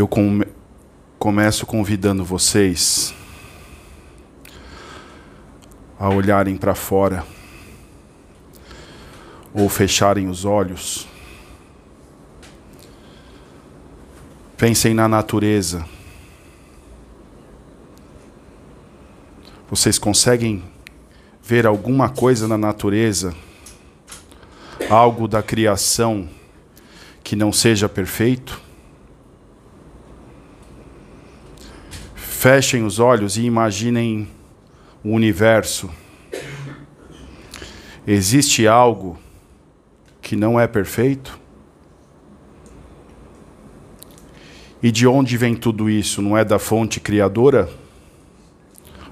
Eu come começo convidando vocês a olharem para fora ou fecharem os olhos. Pensem na natureza. Vocês conseguem ver alguma coisa na natureza, algo da criação que não seja perfeito? Fechem os olhos e imaginem o universo. Existe algo que não é perfeito? E de onde vem tudo isso? Não é da fonte criadora?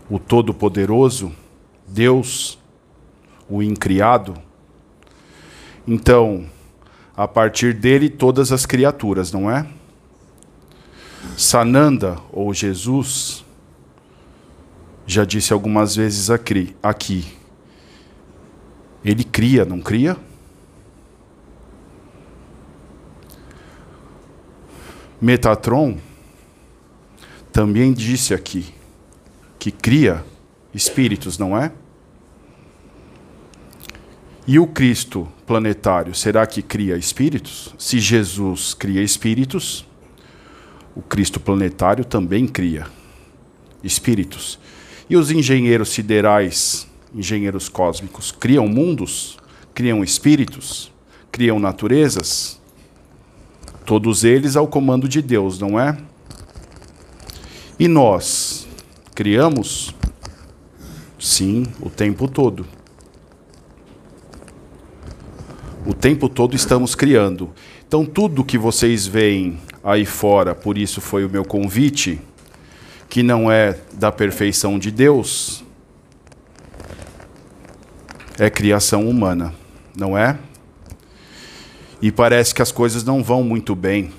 O Todo-Poderoso? Deus? O Incriado? Então, a partir dele, todas as criaturas, não é? Sananda, ou Jesus, já disse algumas vezes aqui, ele cria, não cria? Metatron também disse aqui que cria espíritos, não é? E o Cristo planetário, será que cria espíritos? Se Jesus cria espíritos, o Cristo planetário também cria espíritos. E os engenheiros siderais, engenheiros cósmicos, criam mundos, criam espíritos, criam naturezas? Todos eles ao comando de Deus, não é? E nós criamos? Sim, o tempo todo. O tempo todo estamos criando. Então, tudo que vocês veem aí fora, por isso foi o meu convite, que não é da perfeição de Deus, é criação humana, não é? E parece que as coisas não vão muito bem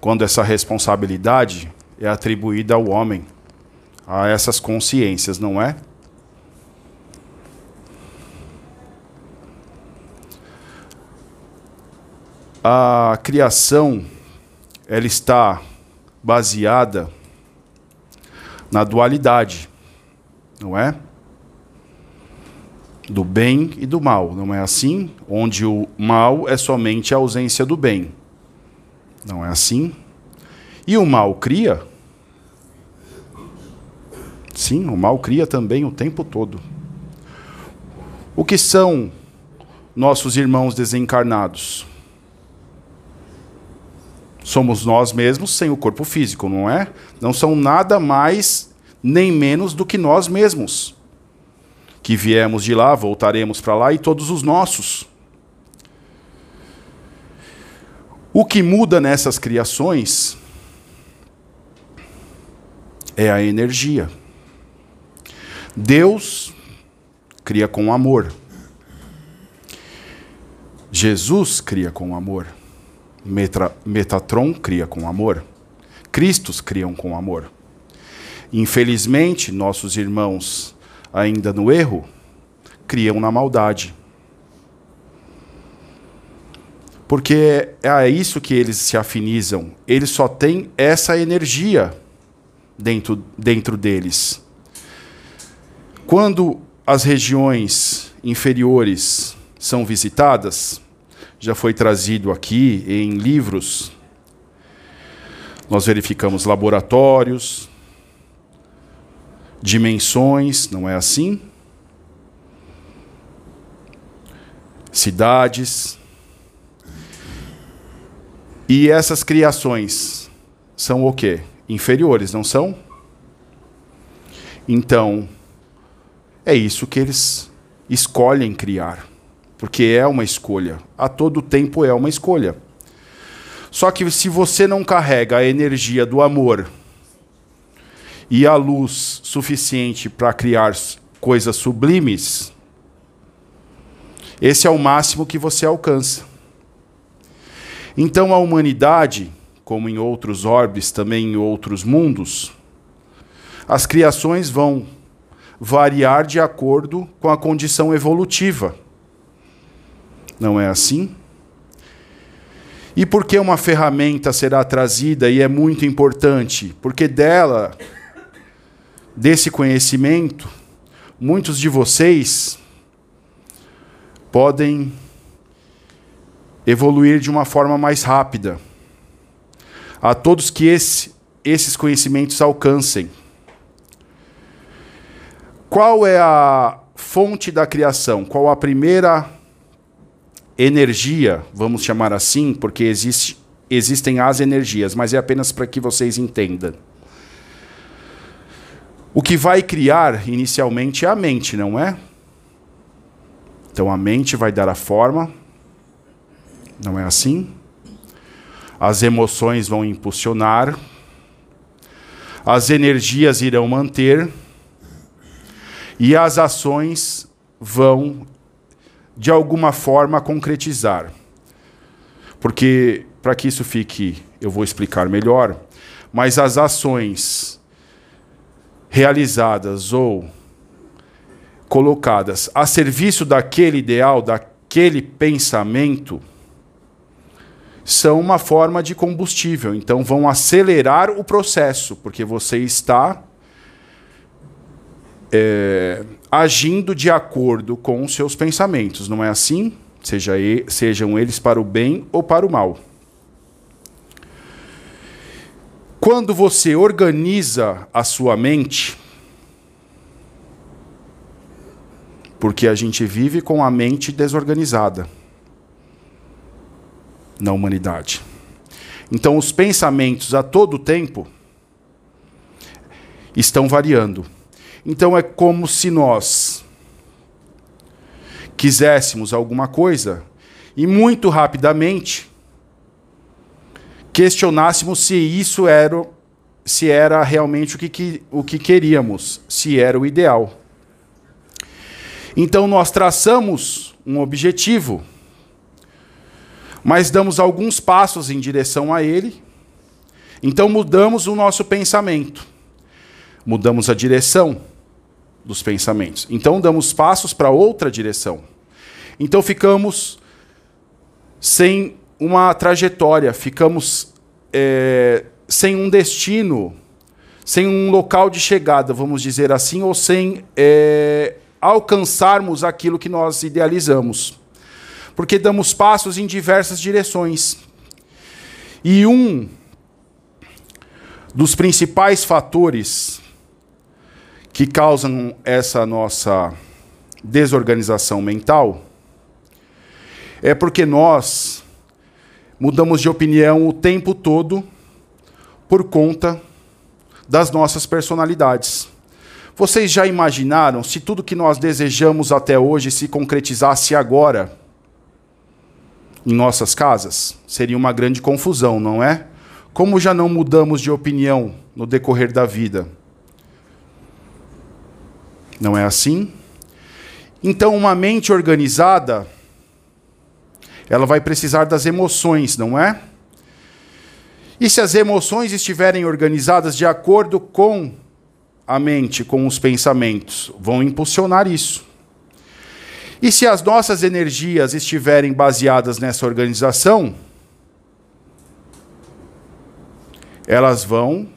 quando essa responsabilidade é atribuída ao homem, a essas consciências, não é? A criação ela está baseada na dualidade, não é? do bem e do mal, não é assim? Onde o mal é somente a ausência do bem. Não é assim? E o mal cria? Sim, o mal cria também o tempo todo. O que são nossos irmãos desencarnados? Somos nós mesmos sem o corpo físico, não é? Não são nada mais nem menos do que nós mesmos que viemos de lá, voltaremos para lá e todos os nossos. O que muda nessas criações é a energia. Deus cria com amor. Jesus cria com amor. Metra, Metatron cria com amor. Cristos criam com amor. Infelizmente, nossos irmãos ainda no erro, criam na maldade. Porque é isso que eles se afinizam. Eles só têm essa energia dentro, dentro deles. Quando as regiões inferiores são visitadas, já foi trazido aqui em livros, nós verificamos laboratórios, dimensões, não é assim? Cidades. E essas criações são o quê? Inferiores, não são? Então, é isso que eles escolhem criar. Porque é uma escolha. A todo tempo é uma escolha. Só que se você não carrega a energia do amor e a luz suficiente para criar coisas sublimes, esse é o máximo que você alcança. Então a humanidade, como em outros orbes, também em outros mundos, as criações vão variar de acordo com a condição evolutiva. Não é assim? E por que uma ferramenta será trazida e é muito importante? Porque dela, desse conhecimento, muitos de vocês podem evoluir de uma forma mais rápida. A todos que esse, esses conhecimentos alcancem. Qual é a fonte da criação? Qual a primeira energia, vamos chamar assim, porque existe, existem as energias, mas é apenas para que vocês entendam. O que vai criar inicialmente é a mente, não é? Então a mente vai dar a forma, não é assim? As emoções vão impulsionar, as energias irão manter e as ações vão de alguma forma concretizar. Porque, para que isso fique, eu vou explicar melhor, mas as ações realizadas ou colocadas a serviço daquele ideal, daquele pensamento, são uma forma de combustível. Então, vão acelerar o processo, porque você está é, agindo de acordo com os seus pensamentos, não é assim? Seja sejam eles para o bem ou para o mal. Quando você organiza a sua mente, porque a gente vive com a mente desorganizada na humanidade. Então, os pensamentos a todo tempo estão variando. Então é como se nós quiséssemos alguma coisa e muito rapidamente questionássemos se isso era se era realmente o que, o que queríamos, se era o ideal. Então nós traçamos um objetivo, mas damos alguns passos em direção a ele. Então mudamos o nosso pensamento mudamos a direção dos pensamentos. Então damos passos para outra direção. Então ficamos sem uma trajetória, ficamos é, sem um destino, sem um local de chegada, vamos dizer assim, ou sem é, alcançarmos aquilo que nós idealizamos. Porque damos passos em diversas direções. E um dos principais fatores que causam essa nossa desorganização mental é porque nós mudamos de opinião o tempo todo por conta das nossas personalidades. Vocês já imaginaram se tudo que nós desejamos até hoje se concretizasse agora em nossas casas? Seria uma grande confusão, não é? Como já não mudamos de opinião no decorrer da vida? Não é assim? Então, uma mente organizada, ela vai precisar das emoções, não é? E se as emoções estiverem organizadas de acordo com a mente, com os pensamentos, vão impulsionar isso. E se as nossas energias estiverem baseadas nessa organização, elas vão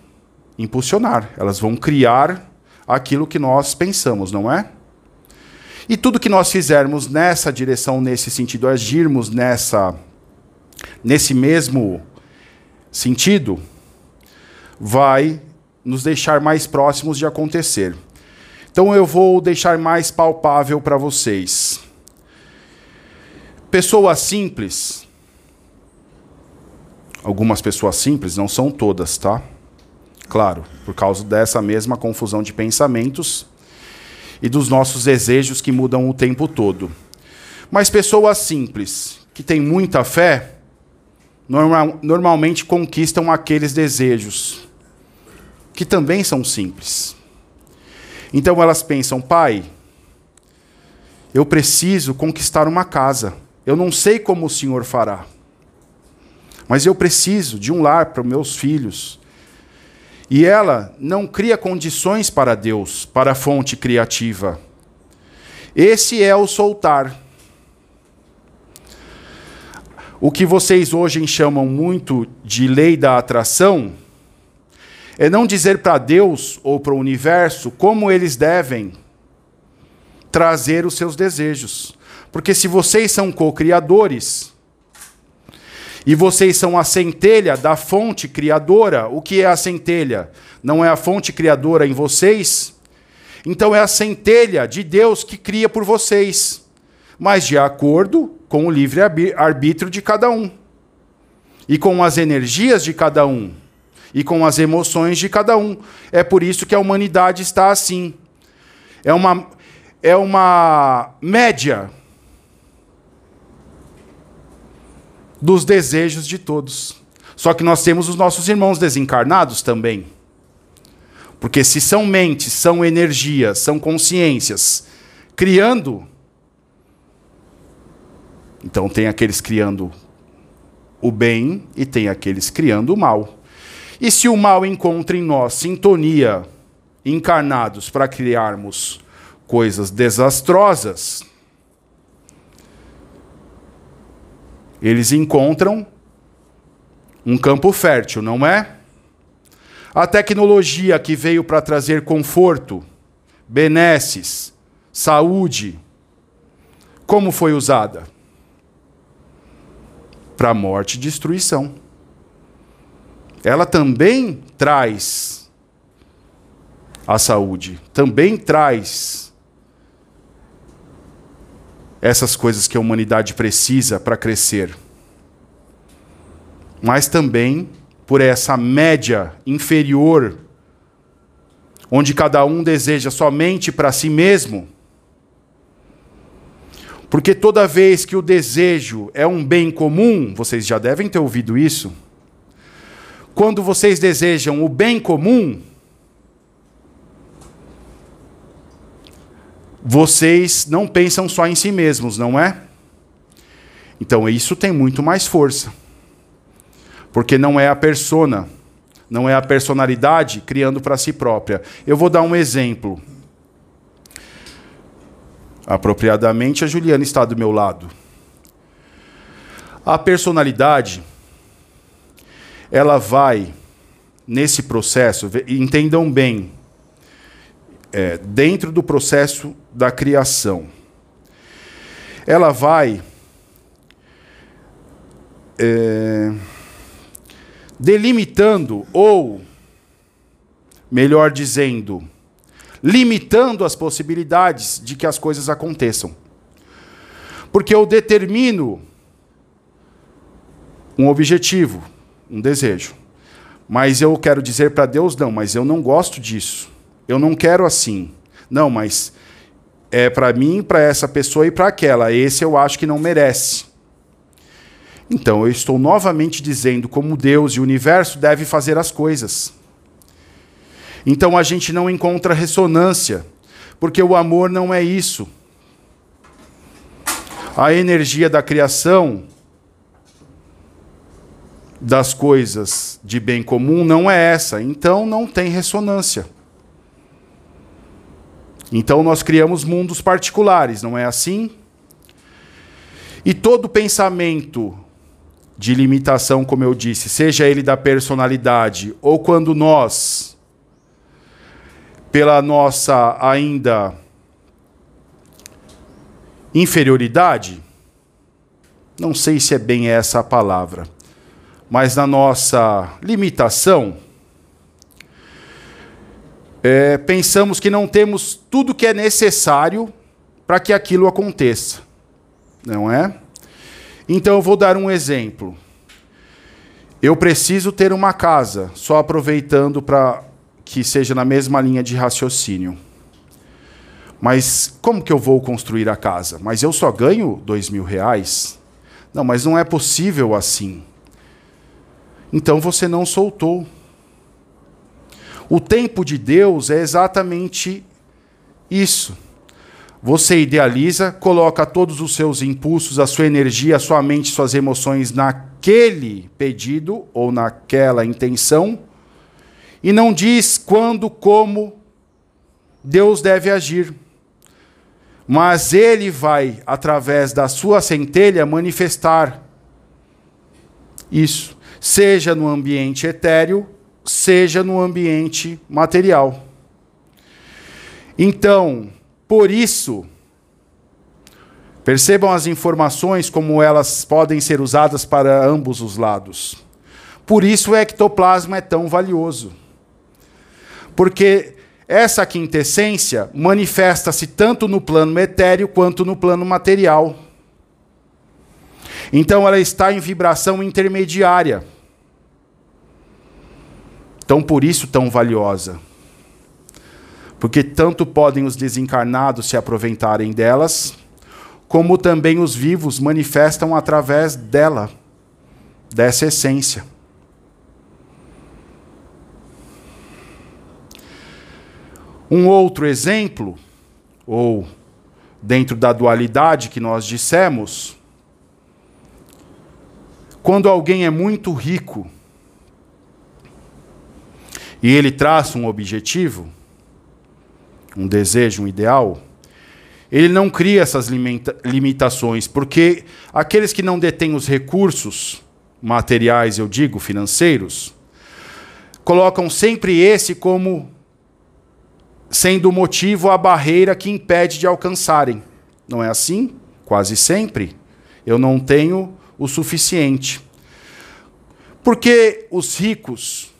impulsionar, elas vão criar aquilo que nós pensamos, não é? E tudo que nós fizermos nessa direção, nesse sentido, agirmos nessa nesse mesmo sentido, vai nos deixar mais próximos de acontecer. Então eu vou deixar mais palpável para vocês. Pessoas simples, algumas pessoas simples, não são todas, tá? Claro, por causa dessa mesma confusão de pensamentos e dos nossos desejos que mudam o tempo todo. Mas pessoas simples, que têm muita fé, normal, normalmente conquistam aqueles desejos, que também são simples. Então elas pensam, pai, eu preciso conquistar uma casa. Eu não sei como o senhor fará, mas eu preciso de um lar para meus filhos. E ela não cria condições para Deus, para a fonte criativa. Esse é o soltar. o que vocês hoje chamam muito de lei da atração é não dizer para Deus ou para o universo como eles devem trazer os seus desejos. Porque se vocês são co-criadores e vocês são a centelha da fonte criadora, o que é a centelha? Não é a fonte criadora em vocês? Então é a centelha de Deus que cria por vocês, mas de acordo com o livre arbítrio de cada um e com as energias de cada um e com as emoções de cada um. É por isso que a humanidade está assim. É uma, é uma média dos desejos de todos. Só que nós temos os nossos irmãos desencarnados também. Porque se são mentes, são energias, são consciências criando, então tem aqueles criando o bem e tem aqueles criando o mal. E se o mal encontra em nós sintonia, encarnados para criarmos coisas desastrosas, eles encontram um campo fértil, não é? A tecnologia que veio para trazer conforto, benesses, saúde, como foi usada? Para morte e destruição. Ela também traz a saúde, também traz essas coisas que a humanidade precisa para crescer. Mas também por essa média inferior, onde cada um deseja somente para si mesmo. Porque toda vez que o desejo é um bem comum, vocês já devem ter ouvido isso. Quando vocês desejam o bem comum, vocês não pensam só em si mesmos, não é? Então isso tem muito mais força. Porque não é a persona, não é a personalidade criando para si própria. Eu vou dar um exemplo. Apropriadamente, a Juliana está do meu lado. A personalidade, ela vai, nesse processo, entendam bem, é, dentro do processo da criação, ela vai. É, delimitando, ou, melhor dizendo, limitando as possibilidades de que as coisas aconteçam. Porque eu determino um objetivo, um desejo. Mas eu quero dizer para Deus: não, mas eu não gosto disso. Eu não quero assim. Não, mas é para mim, para essa pessoa e para aquela. Esse eu acho que não merece. Então eu estou novamente dizendo como Deus e o universo devem fazer as coisas. Então a gente não encontra ressonância, porque o amor não é isso. A energia da criação das coisas de bem comum não é essa, então não tem ressonância. Então nós criamos mundos particulares, não é assim? E todo pensamento de limitação, como eu disse, seja ele da personalidade ou quando nós, pela nossa ainda inferioridade, não sei se é bem essa a palavra, mas na nossa limitação, é, pensamos que não temos tudo que é necessário para que aquilo aconteça, não é? Então eu vou dar um exemplo. Eu preciso ter uma casa, só aproveitando para que seja na mesma linha de raciocínio. Mas como que eu vou construir a casa? Mas eu só ganho dois mil reais? Não, mas não é possível assim. Então você não soltou. O tempo de Deus é exatamente isso. Você idealiza, coloca todos os seus impulsos, a sua energia, a sua mente, suas emoções naquele pedido ou naquela intenção e não diz quando, como Deus deve agir. Mas ele vai, através da sua centelha, manifestar Isso. Seja no ambiente etéreo, seja no ambiente material. Então, por isso, percebam as informações como elas podem ser usadas para ambos os lados. Por isso o ectoplasma é tão valioso. Porque essa quintessência manifesta-se tanto no plano etéreo quanto no plano material. Então ela está em vibração intermediária. Então por isso tão valiosa. Porque tanto podem os desencarnados se aproveitarem delas, como também os vivos manifestam através dela, dessa essência. Um outro exemplo, ou dentro da dualidade que nós dissemos, quando alguém é muito rico e ele traça um objetivo, um desejo, um ideal, ele não cria essas limita limitações, porque aqueles que não detêm os recursos materiais, eu digo, financeiros, colocam sempre esse como sendo o motivo a barreira que impede de alcançarem. Não é assim? Quase sempre. Eu não tenho o suficiente. Porque os ricos,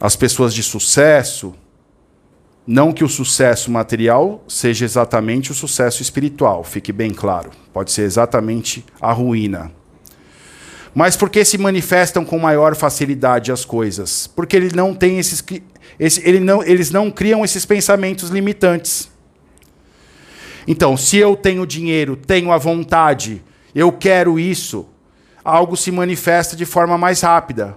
as pessoas de sucesso, não que o sucesso material seja exatamente o sucesso espiritual, fique bem claro. Pode ser exatamente a ruína. Mas porque se manifestam com maior facilidade as coisas? Porque ele não tem esses, esse, ele não, eles não criam esses pensamentos limitantes. Então, se eu tenho dinheiro, tenho a vontade, eu quero isso, algo se manifesta de forma mais rápida.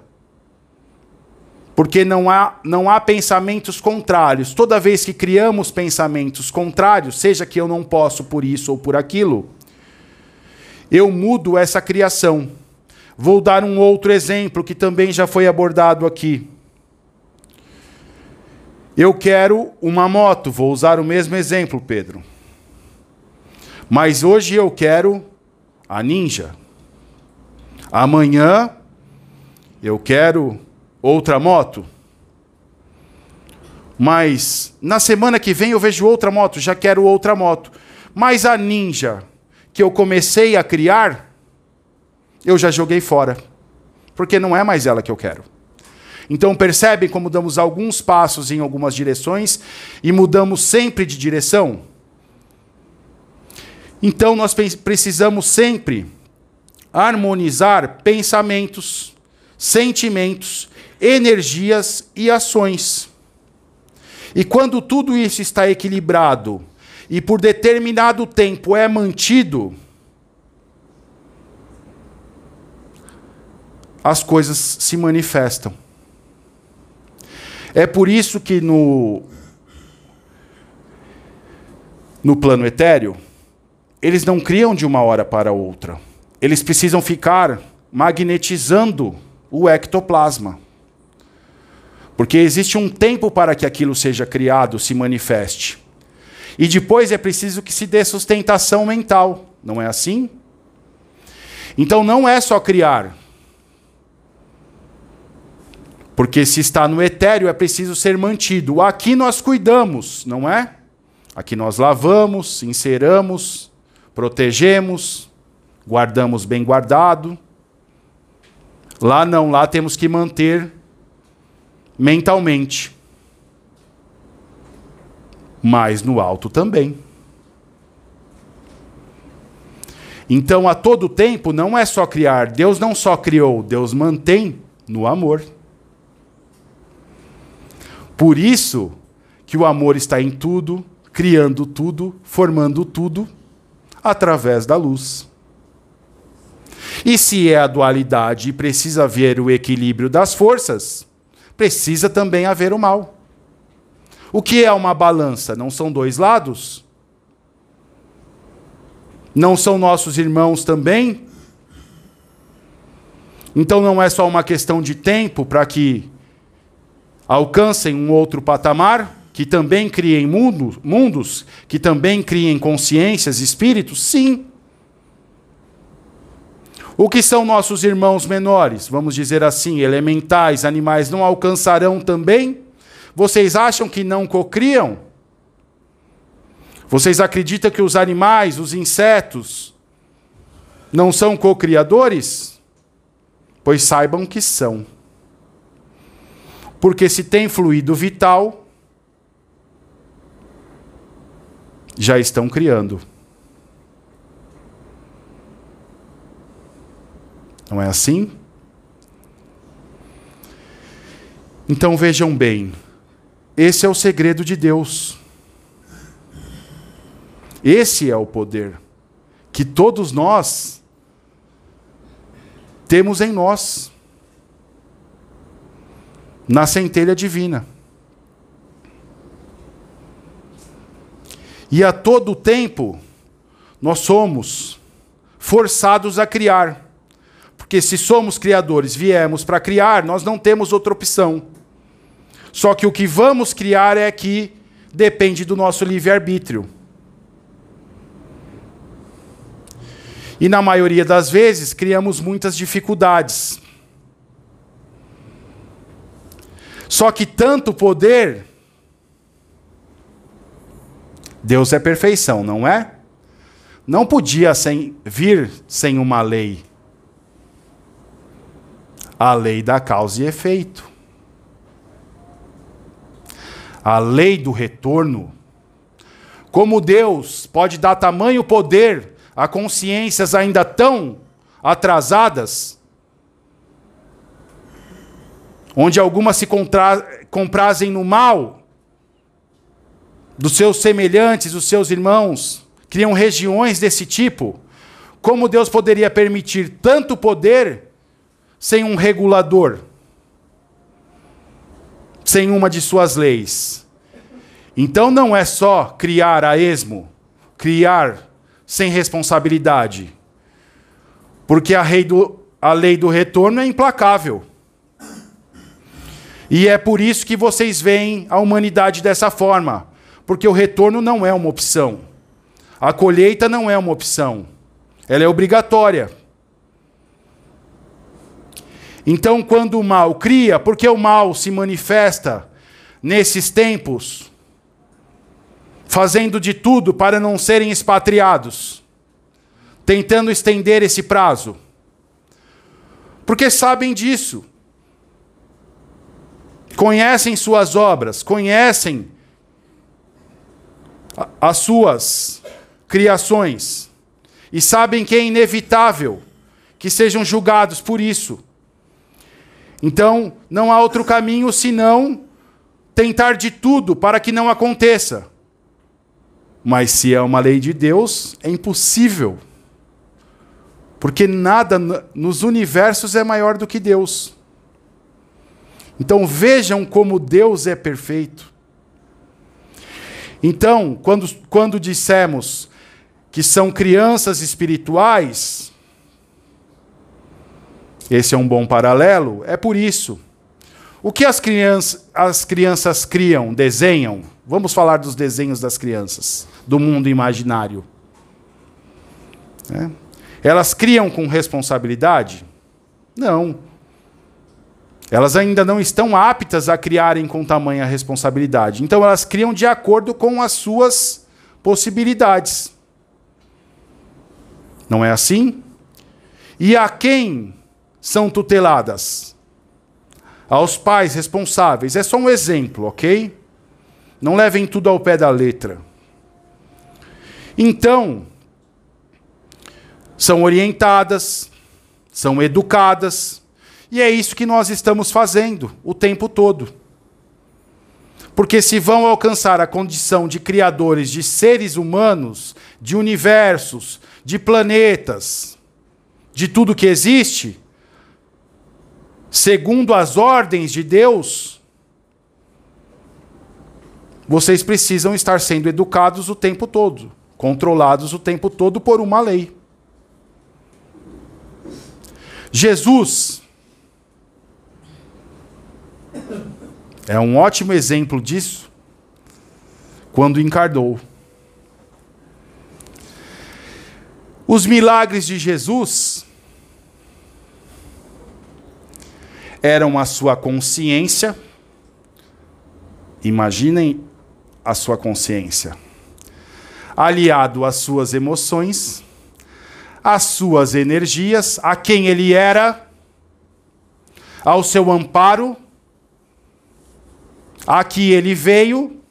Porque não há, não há pensamentos contrários. Toda vez que criamos pensamentos contrários, seja que eu não posso por isso ou por aquilo, eu mudo essa criação. Vou dar um outro exemplo que também já foi abordado aqui. Eu quero uma moto, vou usar o mesmo exemplo, Pedro. Mas hoje eu quero a Ninja. Amanhã eu quero outra moto. Mas na semana que vem eu vejo outra moto, já quero outra moto. Mas a Ninja que eu comecei a criar, eu já joguei fora. Porque não é mais ela que eu quero. Então percebem como damos alguns passos em algumas direções e mudamos sempre de direção? Então nós precisamos sempre harmonizar pensamentos, sentimentos, energias e ações. E quando tudo isso está equilibrado e por determinado tempo é mantido, as coisas se manifestam. É por isso que no, no plano etéreo, eles não criam de uma hora para outra. Eles precisam ficar magnetizando o ectoplasma. Porque existe um tempo para que aquilo seja criado, se manifeste. E depois é preciso que se dê sustentação mental. Não é assim? Então não é só criar. Porque se está no etéreo é preciso ser mantido. Aqui nós cuidamos, não é? Aqui nós lavamos, enceramos, protegemos, guardamos bem guardado. Lá não, lá temos que manter mentalmente. Mas no alto também. Então, a todo tempo, não é só criar. Deus não só criou, Deus mantém no amor. Por isso que o amor está em tudo, criando tudo, formando tudo através da luz. E se é a dualidade e precisa haver o equilíbrio das forças, precisa também haver o mal. O que é uma balança? Não são dois lados? Não são nossos irmãos também? Então não é só uma questão de tempo para que alcancem um outro patamar? que também criem mundo, mundos, que também criem consciências, espíritos? Sim. O que são nossos irmãos menores? Vamos dizer assim, elementais, animais, não alcançarão também? Vocês acham que não cocriam? Vocês acreditam que os animais, os insetos, não são cocriadores? Pois saibam que são. Porque se tem fluido vital, já estão criando. Não é assim? Então vejam bem, esse é o segredo de Deus. Esse é o poder que todos nós temos em nós, na centelha divina. E a todo tempo nós somos forçados a criar. Porque se somos criadores, viemos para criar, nós não temos outra opção. Só que o que vamos criar é que depende do nosso livre-arbítrio. E na maioria das vezes criamos muitas dificuldades. Só que tanto poder. Deus é perfeição, não é? Não podia sem, vir sem uma lei a lei da causa e efeito. A lei do retorno. Como Deus pode dar tamanho poder a consciências ainda tão atrasadas, onde algumas se comprazem no mal dos seus semelhantes, dos seus irmãos, criam regiões desse tipo. Como Deus poderia permitir tanto poder sem um regulador, sem uma de suas leis. Então não é só criar a esmo, criar sem responsabilidade. Porque a, do, a lei do retorno é implacável. E é por isso que vocês veem a humanidade dessa forma. Porque o retorno não é uma opção. A colheita não é uma opção. Ela é obrigatória. Então, quando o mal cria, porque o mal se manifesta nesses tempos, fazendo de tudo para não serem expatriados, tentando estender esse prazo. Porque sabem disso. Conhecem suas obras, conhecem as suas criações e sabem que é inevitável que sejam julgados por isso. Então, não há outro caminho senão tentar de tudo para que não aconteça. Mas se é uma lei de Deus, é impossível. Porque nada nos universos é maior do que Deus. Então vejam como Deus é perfeito. Então, quando, quando dissemos que são crianças espirituais, esse é um bom paralelo, é por isso. O que as, crianças, as crianças criam, desenham? Vamos falar dos desenhos das crianças, do mundo imaginário. É. Elas criam com responsabilidade? Não. Elas ainda não estão aptas a criarem com tamanha responsabilidade. Então elas criam de acordo com as suas possibilidades. Não é assim? E a quem são tuteladas? Aos pais responsáveis. É só um exemplo, ok? Não levem tudo ao pé da letra. Então, são orientadas, são educadas, e é isso que nós estamos fazendo o tempo todo. Porque se vão alcançar a condição de criadores de seres humanos, de universos, de planetas, de tudo que existe, segundo as ordens de Deus, vocês precisam estar sendo educados o tempo todo, controlados o tempo todo por uma lei. Jesus é um ótimo exemplo disso quando encarnou. Os milagres de Jesus eram a sua consciência. Imaginem a sua consciência. Aliado às suas emoções, às suas energias, a quem ele era, ao seu amparo, a que ele veio.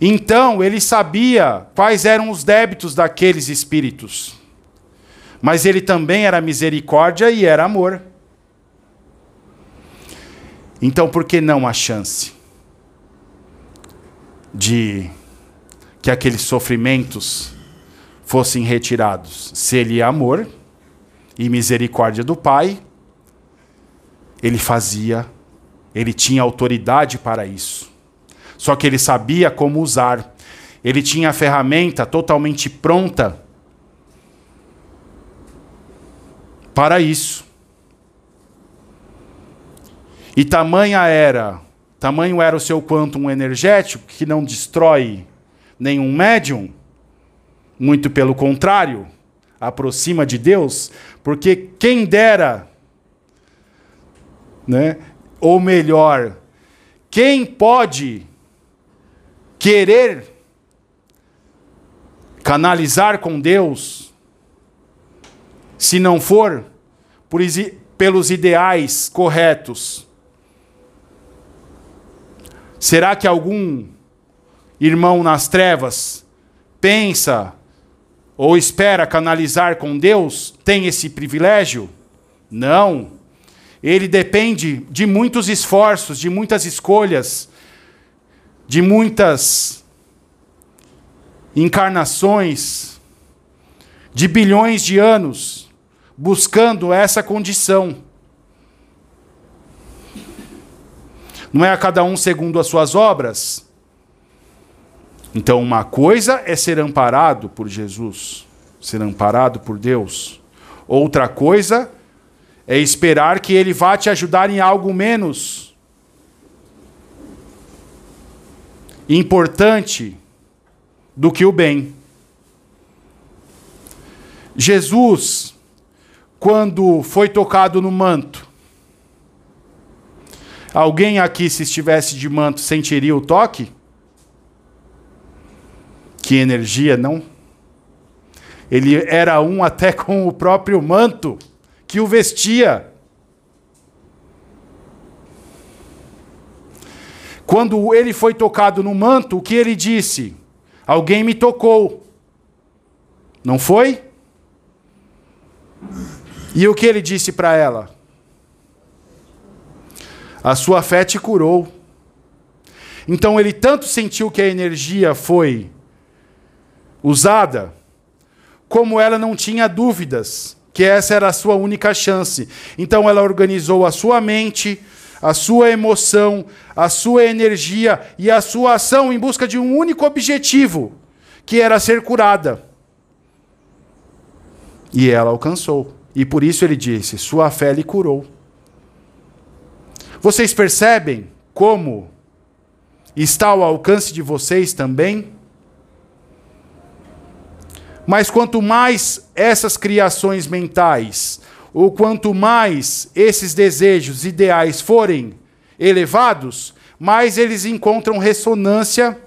Então ele sabia quais eram os débitos daqueles espíritos. Mas ele também era misericórdia e era amor. Então por que não a chance de que aqueles sofrimentos fossem retirados? Se ele é amor e misericórdia do Pai, ele fazia, ele tinha autoridade para isso. Só que ele sabia como usar. Ele tinha a ferramenta totalmente pronta para isso. E tamanha era, tamanho era o seu quantum energético que não destrói nenhum médium, muito pelo contrário, aproxima de Deus, porque quem dera, né? Ou melhor, quem pode querer canalizar com Deus se não for por, pelos ideais corretos. Será que algum irmão nas trevas pensa ou espera canalizar com Deus? Tem esse privilégio? Não. Ele depende de muitos esforços, de muitas escolhas, de muitas encarnações, de bilhões de anos buscando essa condição. Não é a cada um segundo as suas obras? Então, uma coisa é ser amparado por Jesus, ser amparado por Deus. Outra coisa é esperar que Ele vá te ajudar em algo menos importante do que o bem. Jesus quando foi tocado no manto. Alguém aqui, se estivesse de manto, sentiria o toque? Que energia, não? Ele era um até com o próprio manto que o vestia. Quando ele foi tocado no manto, o que ele disse? Alguém me tocou. Não foi? E o que ele disse para ela? A sua fé te curou. Então ele tanto sentiu que a energia foi usada, como ela não tinha dúvidas que essa era a sua única chance. Então ela organizou a sua mente, a sua emoção, a sua energia e a sua ação em busca de um único objetivo, que era ser curada. E ela alcançou. E por isso ele disse: Sua fé lhe curou. Vocês percebem como está ao alcance de vocês também? Mas quanto mais essas criações mentais, ou quanto mais esses desejos ideais forem elevados, mais eles encontram ressonância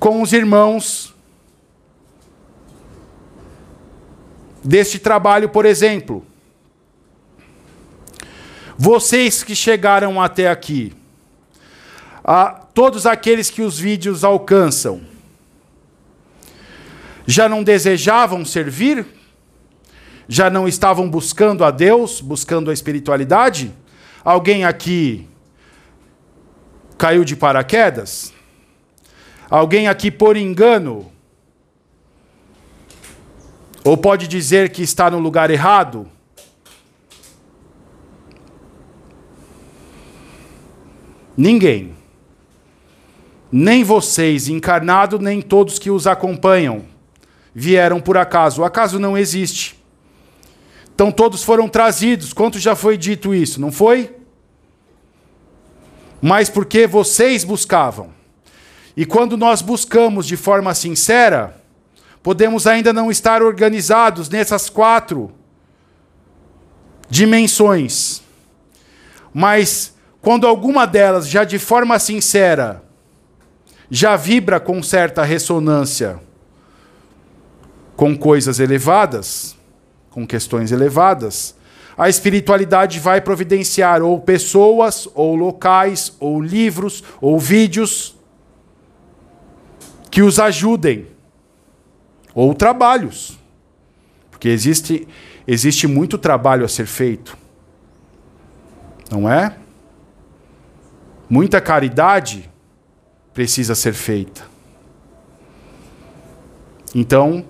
com os irmãos deste trabalho, por exemplo. Vocês que chegaram até aqui, a todos aqueles que os vídeos alcançam, já não desejavam servir? Já não estavam buscando a Deus, buscando a espiritualidade? Alguém aqui caiu de paraquedas? Alguém aqui, por engano, ou pode dizer que está no lugar errado? Ninguém. Nem vocês, encarnado, nem todos que os acompanham, vieram por acaso. O acaso não existe. Então todos foram trazidos. Quanto já foi dito isso, não foi? Mas porque vocês buscavam. E quando nós buscamos de forma sincera, Podemos ainda não estar organizados nessas quatro dimensões. Mas quando alguma delas já de forma sincera já vibra com certa ressonância com coisas elevadas, com questões elevadas, a espiritualidade vai providenciar ou pessoas, ou locais, ou livros, ou vídeos que os ajudem, ou trabalhos, porque existe, existe muito trabalho a ser feito, não é? Muita caridade precisa ser feita. Então,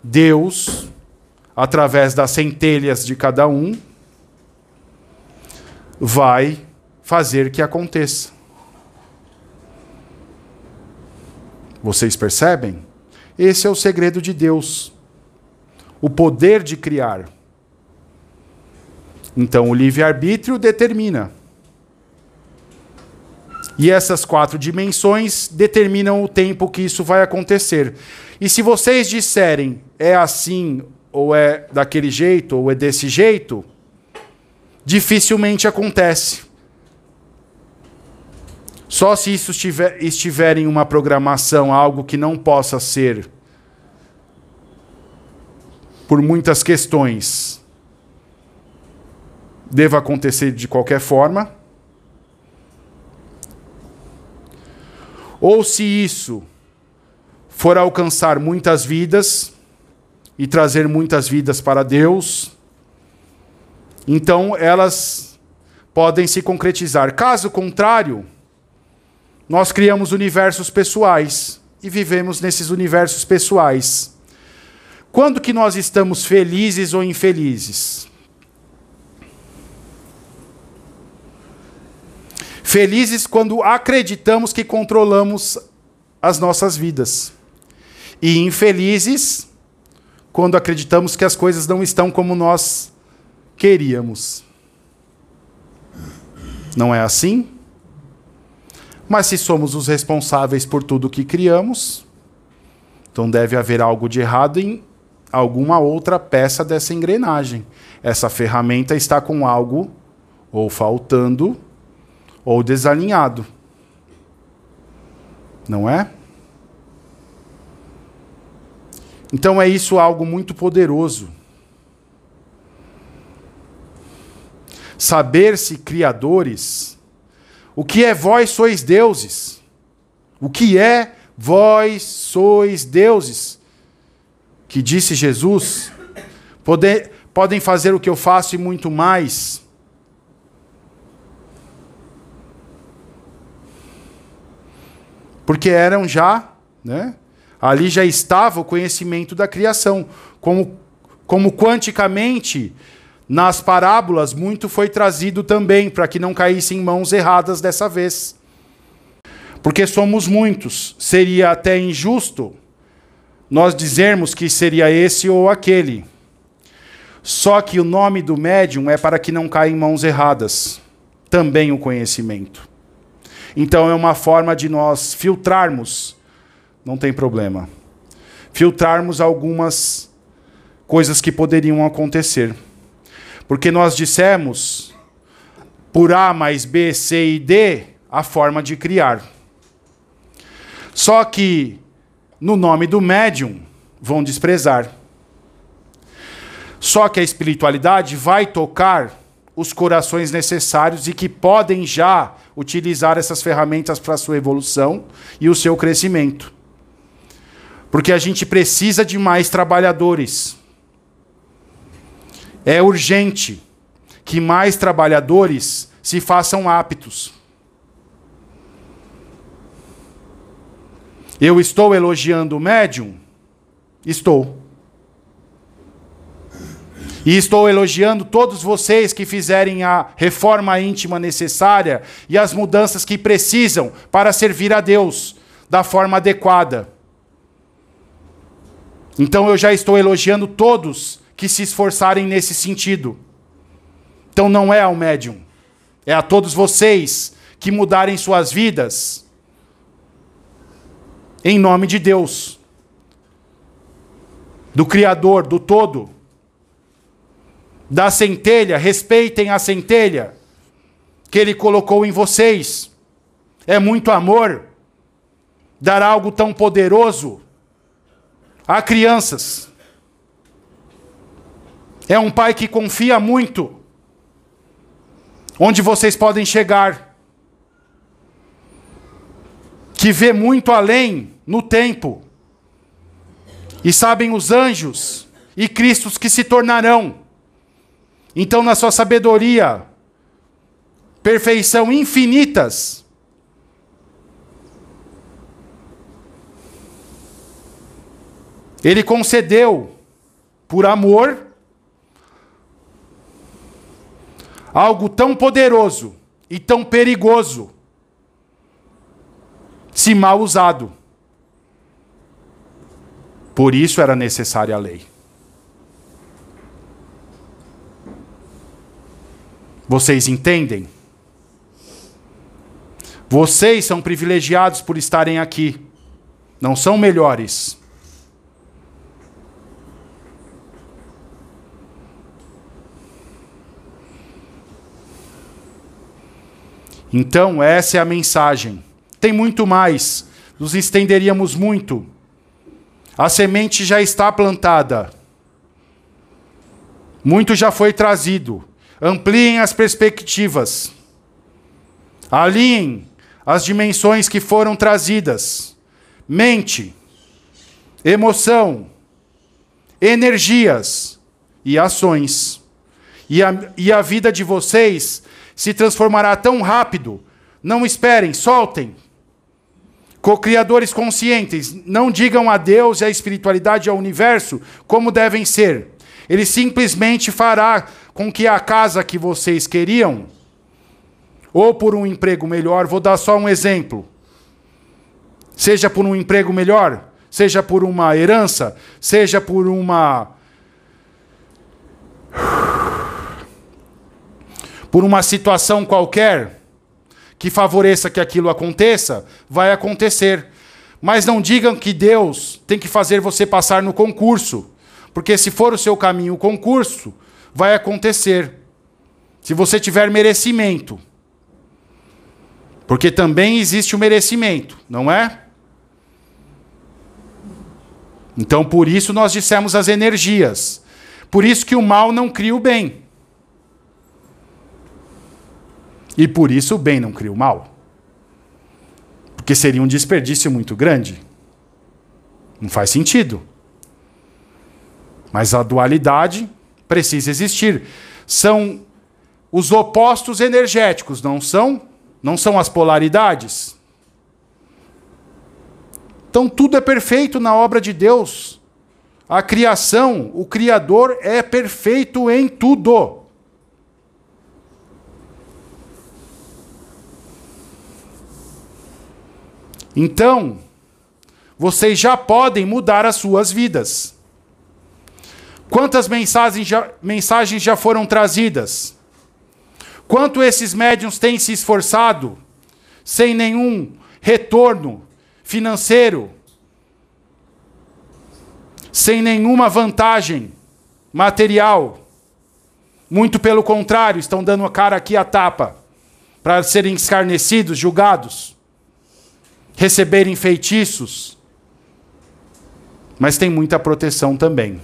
Deus, através das centelhas de cada um, vai fazer que aconteça. Vocês percebem? Esse é o segredo de Deus. O poder de criar. Então, o livre-arbítrio determina. E essas quatro dimensões determinam o tempo que isso vai acontecer. E se vocês disserem é assim, ou é daquele jeito, ou é desse jeito, dificilmente acontece. Só se isso estiver, estiver em uma programação, algo que não possa ser por muitas questões, deva acontecer de qualquer forma. Ou se isso for alcançar muitas vidas e trazer muitas vidas para Deus, então elas podem se concretizar. Caso contrário, nós criamos universos pessoais e vivemos nesses universos pessoais. Quando que nós estamos felizes ou infelizes? Felizes quando acreditamos que controlamos as nossas vidas. E infelizes quando acreditamos que as coisas não estão como nós queríamos. Não é assim? Mas se somos os responsáveis por tudo que criamos, então deve haver algo de errado em alguma outra peça dessa engrenagem. Essa ferramenta está com algo ou faltando ou desalinhado. Não é? Então é isso algo muito poderoso. Saber-se criadores. O que é vós sois deuses? O que é vós sois deuses? Que disse Jesus. Poder, podem fazer o que eu faço e muito mais. Porque eram já, né? Ali já estava o conhecimento da criação. Como, como quanticamente, nas parábolas, muito foi trazido também, para que não caísse em mãos erradas dessa vez. Porque somos muitos. Seria até injusto nós dizermos que seria esse ou aquele. Só que o nome do médium é para que não caia em mãos erradas. Também o conhecimento. Então é uma forma de nós filtrarmos não tem problema. Filtrarmos algumas coisas que poderiam acontecer. Porque nós dissemos, por A mais B, C e D, a forma de criar. Só que, no nome do médium, vão desprezar. Só que a espiritualidade vai tocar os corações necessários e que podem já utilizar essas ferramentas para sua evolução e o seu crescimento. Porque a gente precisa de mais trabalhadores. É urgente que mais trabalhadores se façam aptos. Eu estou elogiando o médium? Estou. E estou elogiando todos vocês que fizerem a reforma íntima necessária e as mudanças que precisam para servir a Deus da forma adequada. Então eu já estou elogiando todos que se esforçarem nesse sentido. Então não é ao médium, é a todos vocês que mudarem suas vidas em nome de Deus, do Criador, do todo. Da centelha, respeitem a centelha que ele colocou em vocês. É muito amor dar algo tão poderoso a crianças. É um pai que confia muito onde vocês podem chegar, que vê muito além no tempo, e sabem os anjos e Cristos que se tornarão. Então, na sua sabedoria, perfeição infinitas, Ele concedeu, por amor, algo tão poderoso e tão perigoso, se mal usado. Por isso era necessária a lei. Vocês entendem? Vocês são privilegiados por estarem aqui. Não são melhores. Então, essa é a mensagem. Tem muito mais, nos estenderíamos muito. A semente já está plantada. Muito já foi trazido. Ampliem as perspectivas. Alinhem as dimensões que foram trazidas. Mente, emoção, energias e ações. E a, e a vida de vocês se transformará tão rápido. Não esperem, soltem. Co-criadores conscientes, não digam a Deus e a espiritualidade ao universo como devem ser. Ele simplesmente fará com que a casa que vocês queriam, ou por um emprego melhor, vou dar só um exemplo. Seja por um emprego melhor, seja por uma herança, seja por uma por uma situação qualquer que favoreça que aquilo aconteça, vai acontecer. Mas não digam que Deus tem que fazer você passar no concurso, porque se for o seu caminho o concurso, vai acontecer. Se você tiver merecimento. Porque também existe o merecimento, não é? Então, por isso nós dissemos as energias. Por isso que o mal não cria o bem. E por isso o bem não cria o mal. Porque seria um desperdício muito grande. Não faz sentido. Mas a dualidade precisa existir. São os opostos energéticos, não são? Não são as polaridades? Então tudo é perfeito na obra de Deus. A criação, o Criador é perfeito em tudo. Então, vocês já podem mudar as suas vidas. Quantas mensagens já, mensagens já foram trazidas? Quanto esses médiums têm se esforçado sem nenhum retorno financeiro, sem nenhuma vantagem material? Muito pelo contrário, estão dando a cara aqui a tapa para serem escarnecidos, julgados receberem feitiços, mas tem muita proteção também.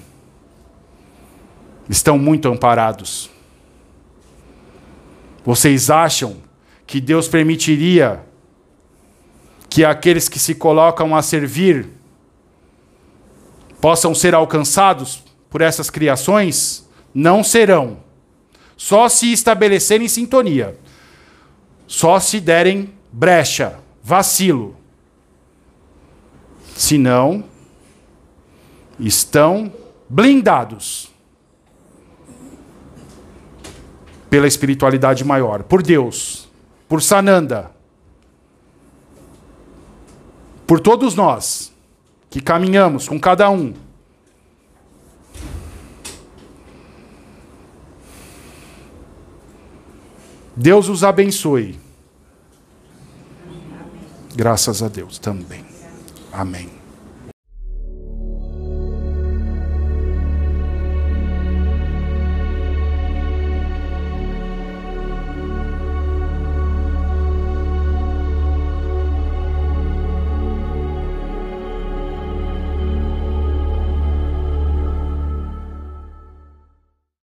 Estão muito amparados. Vocês acham que Deus permitiria que aqueles que se colocam a servir possam ser alcançados por essas criações? Não serão. Só se estabelecerem sintonia. Só se derem brecha, vacilo. Senão, estão blindados pela espiritualidade maior, por Deus, por Sananda, por todos nós que caminhamos com cada um. Deus os abençoe. Graças a Deus também. Amém.